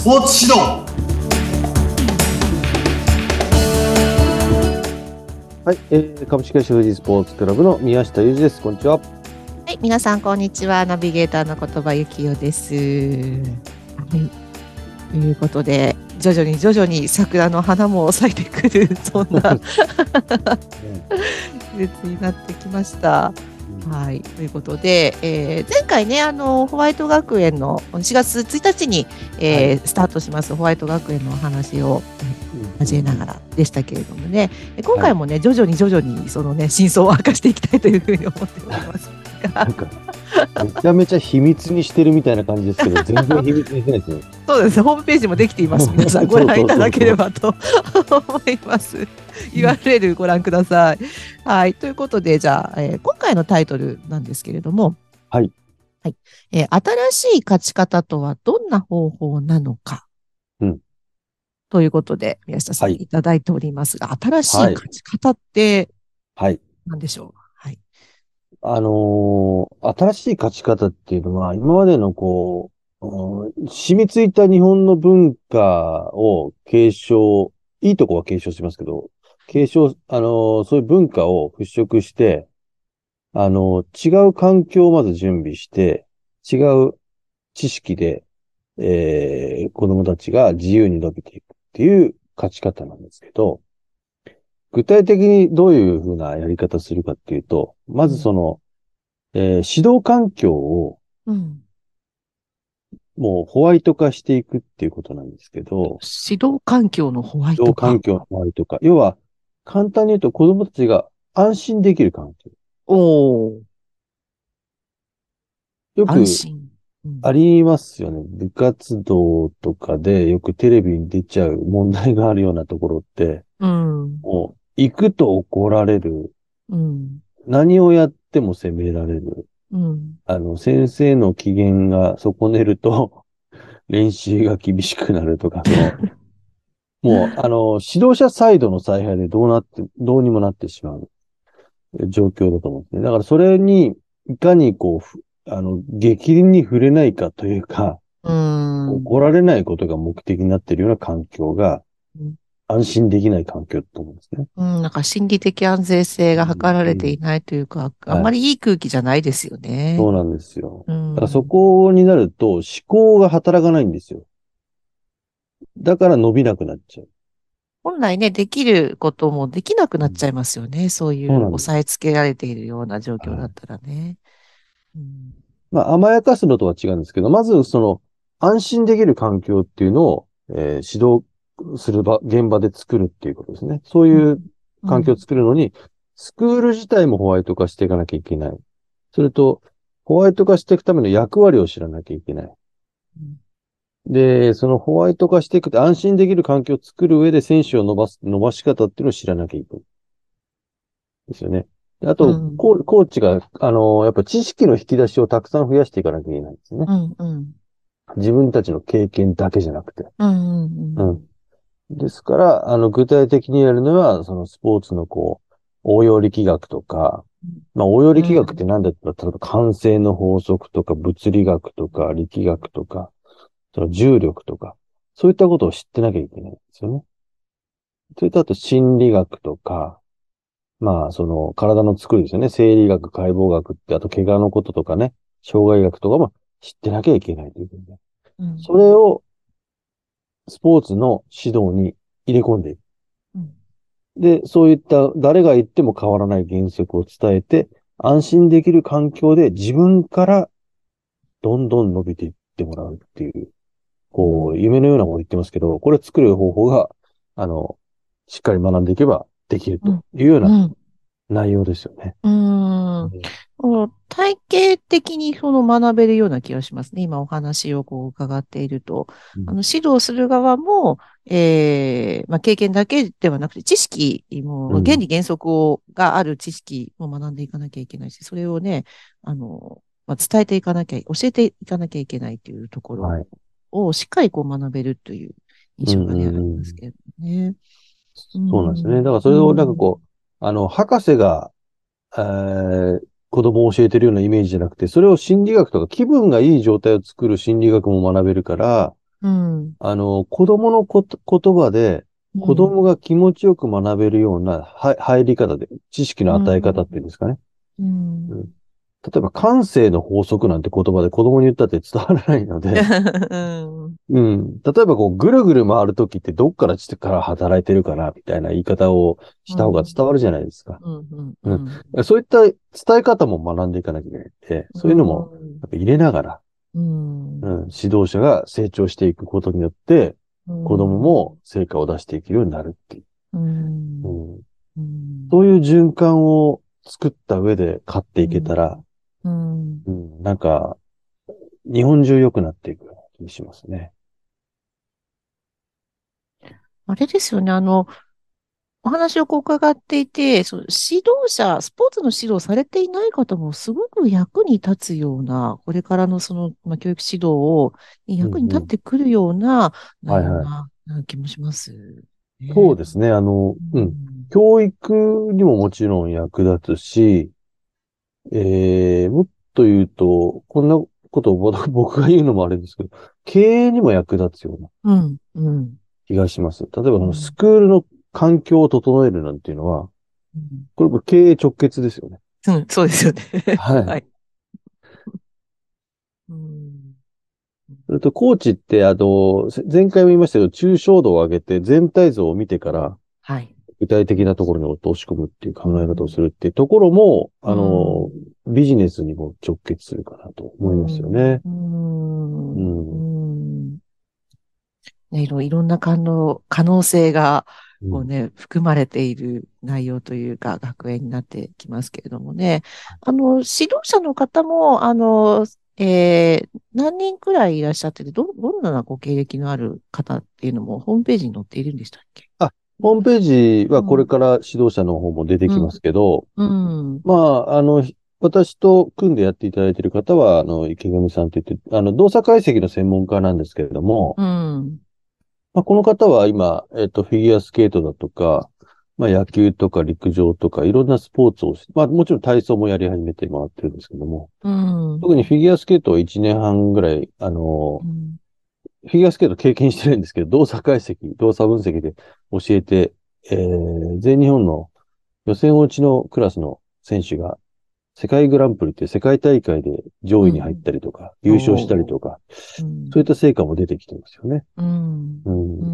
スポーツ指導はい、えー、株式会社富士スポーツクラブの宮下裕二です。こんにちは。はい、皆さんこんにちは。ナビゲーターの言葉ゆきよです。はい、ということで、徐々に徐々に桜の花も咲いてくるそんな 季節になってきました。はい、ということで、えー前回ねあのホワイト学園の4月1日に、えースタートしますホワイト学園のお話を交えながらでしたけれどもね、え今回もね、徐々に徐々にそのね真相を明かしていきたいというふうに思っておりますか、めちゃめちゃ秘密にしてるみたいな感じですけど、全然秘密にしてないですね。そうですね、ホームページもできています。皆さんご覧いただければと 思います。URL ご覧ください。はい。ということで、じゃあ、えー今回のタイトルなんですけれども、はい。はい。えー新しい勝ち方とはどんな方法なのか。うん。ということで、宮下さんはいいただいておりますが、新しい勝ち方ってはい。何でしょう？はい。あのー新しい勝ち方っていうのは、今までのこう、うん染みついた日本の文化を継承、いいとこは継承しますけど、継承、あのーそういう文化を払拭して、あのー違う環境をまず準備して、違う知識で、えー子供たちが自由に伸びていくっていう勝ち方なんですけど、具体的にどういうふうなやり方するかっていうと、まずその、えー指導環境をうん。もうホワイト化していくっていうことなんですけど、指導環境のホワイト化？指導環境のホワイト化。要は、簡単に言うと子供たちが安心できる環境。おーよくありますよね。部活動とかでよくテレビに出ちゃう問題があるようなところって、うん。もう行くと怒られる。うん。何をやっても責められる。うん。あの、先生の機嫌が損ねると、練習が厳しくなるとかの、もう、あの、指導者サイドの采配でどうなって、どうにもなってしまう状況だと思うんですね。だからそれに、いかにこうふ、あの、激鱗に触れないかというか、うん。怒られないことが目的になっているような環境がうん、安心できない環境だと思うんですね。うん、なんか心理的安全性が図られていないというか、あんまりいい空気じゃないですよね。そうなんですよ。うんだからそこになると思考が働かないんですよ。だから伸びなくなっちゃう。本来ね、できることもできなくなっちゃいますよね。そういうそうなんです押さえつけられているような状況だったらね。うんまあ、甘やかすのとは違うんですけど、まずその、安心できる環境っていうのを、えー指導する場、現場で作るっていうことですね。そういう環境を作るのに、スクール自体もホワイト化していかなきゃいけない。それと、ホワイト化していくための役割を知らなきゃいけない。で、そのホワイト化していくと安心できる環境を作る上で選手を伸ばす、伸ばし方っていうのを知らなきゃいけない。ですよね。であと、うんコーコーチが、あの、やっぱ知識の引き出しをたくさん増やしていかなきゃいけないんですね。うん、うん、自分たちの経験だけじゃなくて。うん、うん、う。ん。ですから、あの、具体的にやるのは、そのスポーツのこう、応用力学とか、まあ、応用力学って何だったら、例えば慣性の法則とか、物理学とか、力学とか、その重力とか、そういったことを知ってなきゃいけないんですよね。それとあと心理学とか、まあ、その体の作りですよね。生理学、解剖学って、あと怪我のこととかね、障害学とかも知ってなきゃいけないということで。うんそれを、スポーツの指導に入れ込んでいく。うんで、そういった誰が言っても変わらない原則を伝えて、安心できる環境で自分からどんどん伸びていってもらうっていう、こう、夢のようなこと言ってますけど、これ作る方法が、あの、しっかり学んでいけばできるというようう。なん内容ですよね。うん。体系的にその学べるような気がしますね。今お話をこう伺っていると。うんあの指導する側も、ええまあ、経験だけではなくて、知識も、うん原理原則をがある知識も学んでいかなきゃいけないし、それをね、あの、まあ、伝えていかなきゃ、教えていかなきゃいけないというところはい。をしっかりこう学べるという印象がね、うんうんうんありますけれどもね。そうなんですね。だからそれをなんかこう、あの、博士が、えー子供を教えてるようなイメージじゃなくて、それを心理学とか気分がいい状態を作る心理学も学べるから、うん。あの、子供のこと言葉で、子供が気持ちよく学べるようなは入り方で、知識の与え方っていうんですかね。うん。例えば、感性の法則なんて言葉で子供に言ったって伝わらないので、うん。うん。例えば、こう、ぐるぐる回るときってどっから力働いてるかな、みたいな言い方をした方が伝わるじゃないですか。うん。うん。そういった伝え方も学んでいかなきゃいけないんで、そういうのもやっぱ入れながら、うん。うん、指導者が成長していくことによって、子供も成果を出していけるようになるっていう。うん。そういう循環を作った上で勝っていけたら、うん。うん、なんか、日本中良くなっていく気にしますね。あれですよね、あの、お話をこう伺っていて、その指導者、スポーツの指導されていない方もすごく役に立つような、これからのその、まあ、教育指導を役に立ってくるような内容なな気もします、ね。そうですね。あの、うん。教育にももちろん役立つし、えー、もっと言うと、こんなことを僕 僕が言うのもあれですけど、経営にも役立つようなうん、うん。気がします。例えば、うんスクールの環境を整えるなんていうのは、うんこれ経営直結ですよね。うん、そうですよね。はいはい。うん。それと、コーチって、あの、せ前回も言いましたけど、抽象度を上げて全体像を見てから、はい。具体的なところに落とし込むっていう考え方をするっていうところも、あの、ビジネスにも直結するかなと思いますよね。うん。ううん。ね、いろいろんな可能、可能性が、うんこうね、含まれている内容というか、学園になってきますけれどもね。あの、指導者の方も、あの、えー何人くらいいらっしゃってて、ど、どんなご経歴のある方っていうのもホームページに載っているんでしたっけ？ホームページはこれから指導者の方も出てきますけど、うん。まあ、あの、私と組んでやっていただいている方は、あの、池上さんと言って、あの、動作解析の専門家なんですけれども、うん。まあ、この方は今、えっと、フィギュアスケートだとか、まあ、野球とか陸上とか、いろんなスポーツをし、まあ、もちろん体操もやり始めて回ってるんですけども、うん。特にフィギュアスケートを1年半ぐらい、あのう、んフィギュアスケート経験してるんですけど、動作解析、動作分析で教えて、えー、全日本の予選落ちのクラスの選手が、世界グランプリっていう世界大会で上位に入ったりとか、優勝したりとか、うんそういった成果も出てきてますよね。うん。うん。う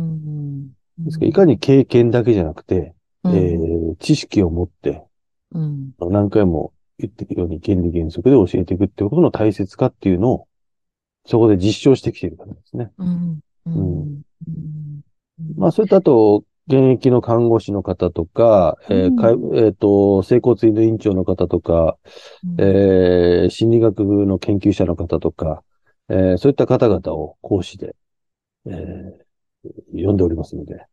ん。ですからいかに経験だけじゃなくて、うんえー、知識を持って、うん。何回も言ってるように原理原則で教えていくってことの大切かっていうのを、そこで実証してきているからですね。うん。ううんん。まあ、それとあと、現役の看護師の方とか、えーかいえっ、と、整骨院の院長の方とか、えー心理学の研究者の方とか、えーそういった方々を講師で、えー呼んでおりますので、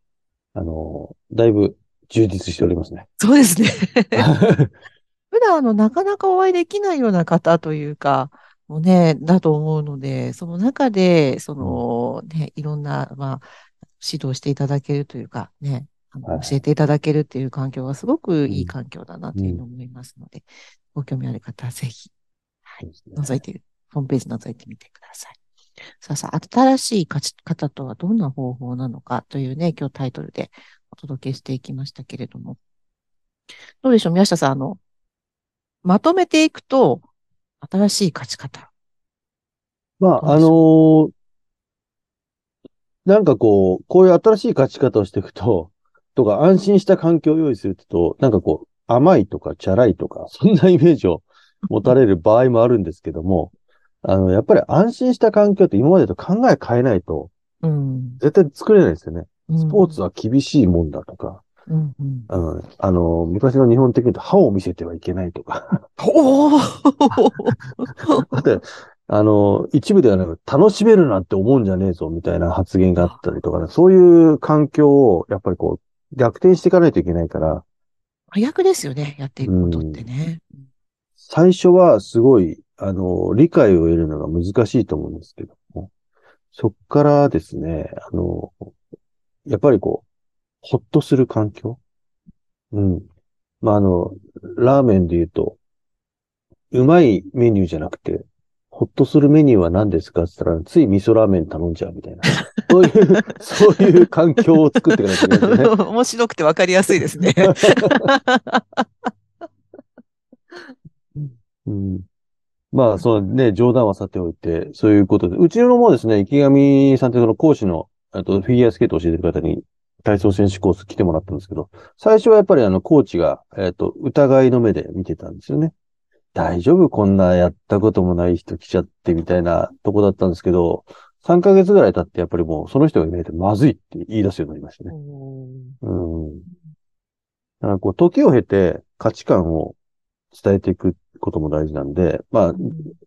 あの、だいぶ充実しておりますね。そうですね。普段、あの、なかなかお会いできないような方というか、もうね、だと思うので、その中で、その、ね、いろんな、まあ、指導していただけるというか、ね、あのはい教えていただけるっていう環境はすごくいうん。い環境だなというのを思いますので、ご興味ある方はぜひ、はい、覗いて、ホームページ覗いてみてください。さあさあ、新しい勝ち方とはどんな方法なのかというね、今日タイトルでお届けしていきましたけれども。どうでしょう宮下さん、あの、まとめていくと、新しい勝ち方。まあ、あのーなんかこう、こういう新しい勝ち方をしていくと、とか安心した環境を用意すると、なんかこう、甘いとかチャラいとか、そんなイメージを持たれる場合もあるんですけども、あの、やっぱり安心した環境って今までと考え変えないと、うん。絶対作れないですよね。ススポーツは厳しいもんだとか、うんうん、うん、あの、昔の日本的に歯を見せてはいけないとか、おお だって、あの、一部ではなく、楽しめるなんて思うんじゃねえぞ、みたいな発言があったりとかね、そういう環境を、やっぱりこう、逆転していかないといけないから、早くですよね、やっていくことってね。最初はすごい、あの、理解を得るのが難しいと思うんですけども、そっからですね、あの、やっぱりこう、ほっとする環境？うん。まあ、あの、ラーメンで言うと、うまいメニューじゃなくて、ほっとするメニューは何ですか？って言ったら、つい味噌ラーメン頼んじゃうみたいな。そういう、そういう環境を作っていかないけないですよね。面白くてわかりやすいですね。うん、まあ、そのね、冗談はさておいて、そういうことで、うちのもですね、池上さんってその講師の、あとフィギュアスケートを教えてる方に、体操選手コース来てもらったんですけど、最初はやっぱりあの、コーチが、えっ、と、疑いの目で見てたんですよね。大丈夫？こんなやったこともない人来ちゃってみたいなとこだったんですけど、3ヶ月ぐらい経ってやっぱりもうその人がいないとまずいって言い出すようになりましたね。うん。だからこう、時を経て価値観を伝えていくことも大事なんで、まあ、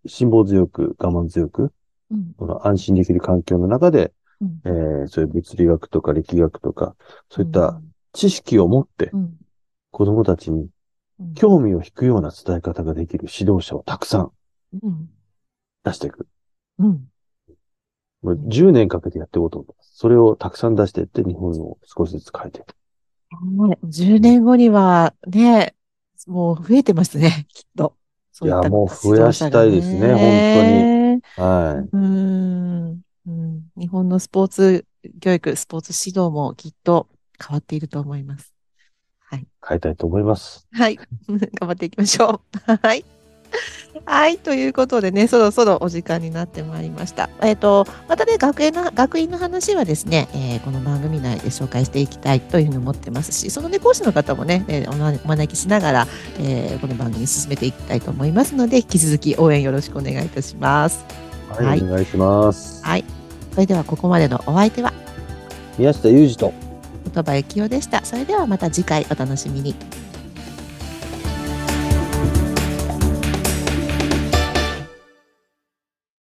辛抱強く、我慢強く、うんこの安心できる環境の中で、うんえーそういう物理学とか力学とか、そういった知識を持ってうん子供たちにうん興味を引くような伝え方ができる指導者をたくさんうん出していく。うんもう10年かけてやっていこうと思います。それをたくさん出していって日本を少しずつ変えていく。ね10年後にはね、もう増えてますね、きっと。いやもう増やしたいですね本はい。当に。うんうん。日本のスポーツ教育、スポーツ指導もきっと変わっていると思います。はい。変えたいと思います。はい。頑張っていきましょう。はい。はい。ということでね、そろそろお時間になってまいりました。えっ、と、またね、学園の、学院の話はですね、えーこの番組内で紹介していきたいというふうに思ってますし、そのね、講師の方もね、えーお招きしながら、えーこの番組進めていきたいと思いますので、引き続き応援よろしくお願いいたします。はい、はいお願いします。はい。それでは、ここまでのお相手は、宮下裕二と言葉幸雄でした。それではまた次回お楽しみに。